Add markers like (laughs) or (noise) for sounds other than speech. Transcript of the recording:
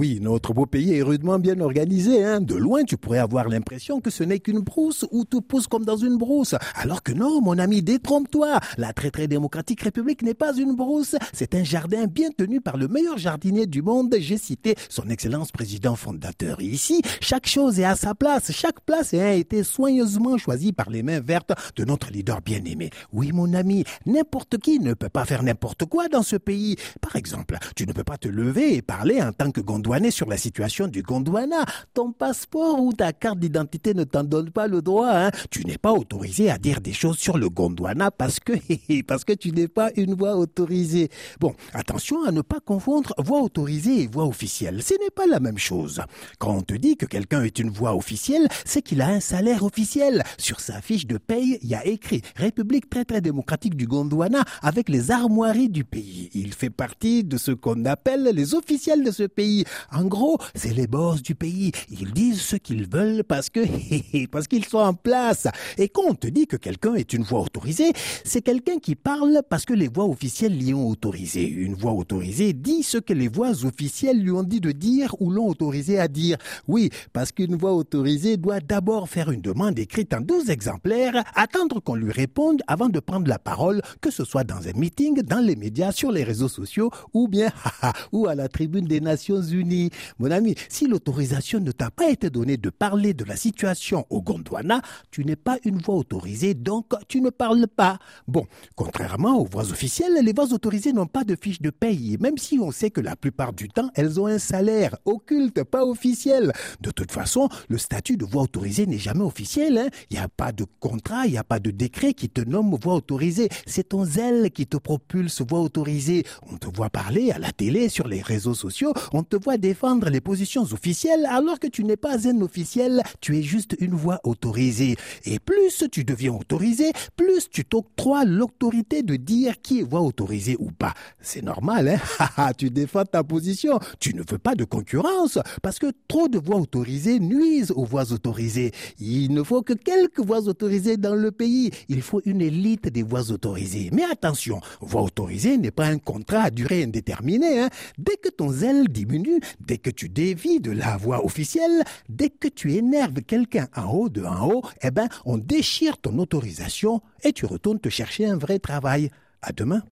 Oui, notre beau pays est rudement bien organisé. Hein. De loin, tu pourrais avoir l'impression que ce n'est qu'une brousse où tout pousse comme dans une brousse. Alors que non, mon ami, détrompe-toi. La très très démocratique République n'est pas une brousse. C'est un jardin bien tenu par le meilleur jardinier du monde. J'ai cité son Excellence président fondateur. ici, chaque chose est à sa place. Chaque place a été soigneusement choisie par les mains vertes de notre leader bien-aimé. Oui, mon ami, n'importe qui ne peut pas faire n'importe quoi dans ce pays. Par exemple, tu ne peux pas te lever et parler en tant que sur la situation du Gondwana. Ton passeport ou ta carte d'identité ne t'en donne pas le droit. Hein. Tu n'es pas autorisé à dire des choses sur le Gondwana parce que, (laughs) parce que tu n'es pas une voix autorisée. Bon, attention à ne pas confondre voix autorisée et voix officielle. Ce n'est pas la même chose. Quand on te dit que quelqu'un est une voix officielle, c'est qu'il a un salaire officiel. Sur sa fiche de paye, il y a écrit République très très démocratique du Gondwana avec les armoiries du pays. Il fait partie de ce qu'on appelle les officiels de ce pays. En gros, c'est les boss du pays. Ils disent ce qu'ils veulent parce que, (laughs) parce qu'ils sont en place. Et quand on te dit que quelqu'un est une voix autorisée, c'est quelqu'un qui parle parce que les voix officielles l'y ont autorisé. Une voix autorisée dit ce que les voix officielles lui ont dit de dire ou l'ont autorisé à dire. Oui, parce qu'une voix autorisée doit d'abord faire une demande écrite en 12 exemplaires, attendre qu'on lui réponde avant de prendre la parole, que ce soit dans un meeting, dans les médias, sur les réseaux sociaux ou bien (laughs) ou à la tribune des Nations Unies. Mon ami, si l'autorisation ne t'a pas été donnée de parler de la situation au Gondwana, tu n'es pas une voix autorisée, donc tu ne parles pas. Bon, contrairement aux voix officielles, les voix autorisées n'ont pas de fiche de paye, même si on sait que la plupart du temps, elles ont un salaire occulte, pas officiel. De toute façon, le statut de voix autorisée n'est jamais officiel. Hein. Il n'y a pas de contrat, il n'y a pas de décret qui te nomme voix autorisée. C'est ton zèle qui te propulse voix autorisée. On te voit parler à la télé, sur les réseaux sociaux, on te voit défendre les positions officielles alors que tu n'es pas un officiel, tu es juste une voix autorisée. Et plus tu deviens autorisé, plus tu t'octroies l'autorité de dire qui est voix autorisée ou pas. C'est normal, hein? (laughs) Tu défends ta position. Tu ne veux pas de concurrence parce que trop de voix autorisées nuisent aux voix autorisées. Il ne faut que quelques voix autorisées dans le pays. Il faut une élite des voix autorisées. Mais attention, voix autorisée n'est pas un contrat à durée indéterminée. Hein? Dès que ton zèle diminue, dès que tu dévies de la voix officielle, dès que tu énerves quelqu'un en haut de en haut, eh ben, on déchire ton autorisation et tu retournes te chercher un vrai travail. À demain.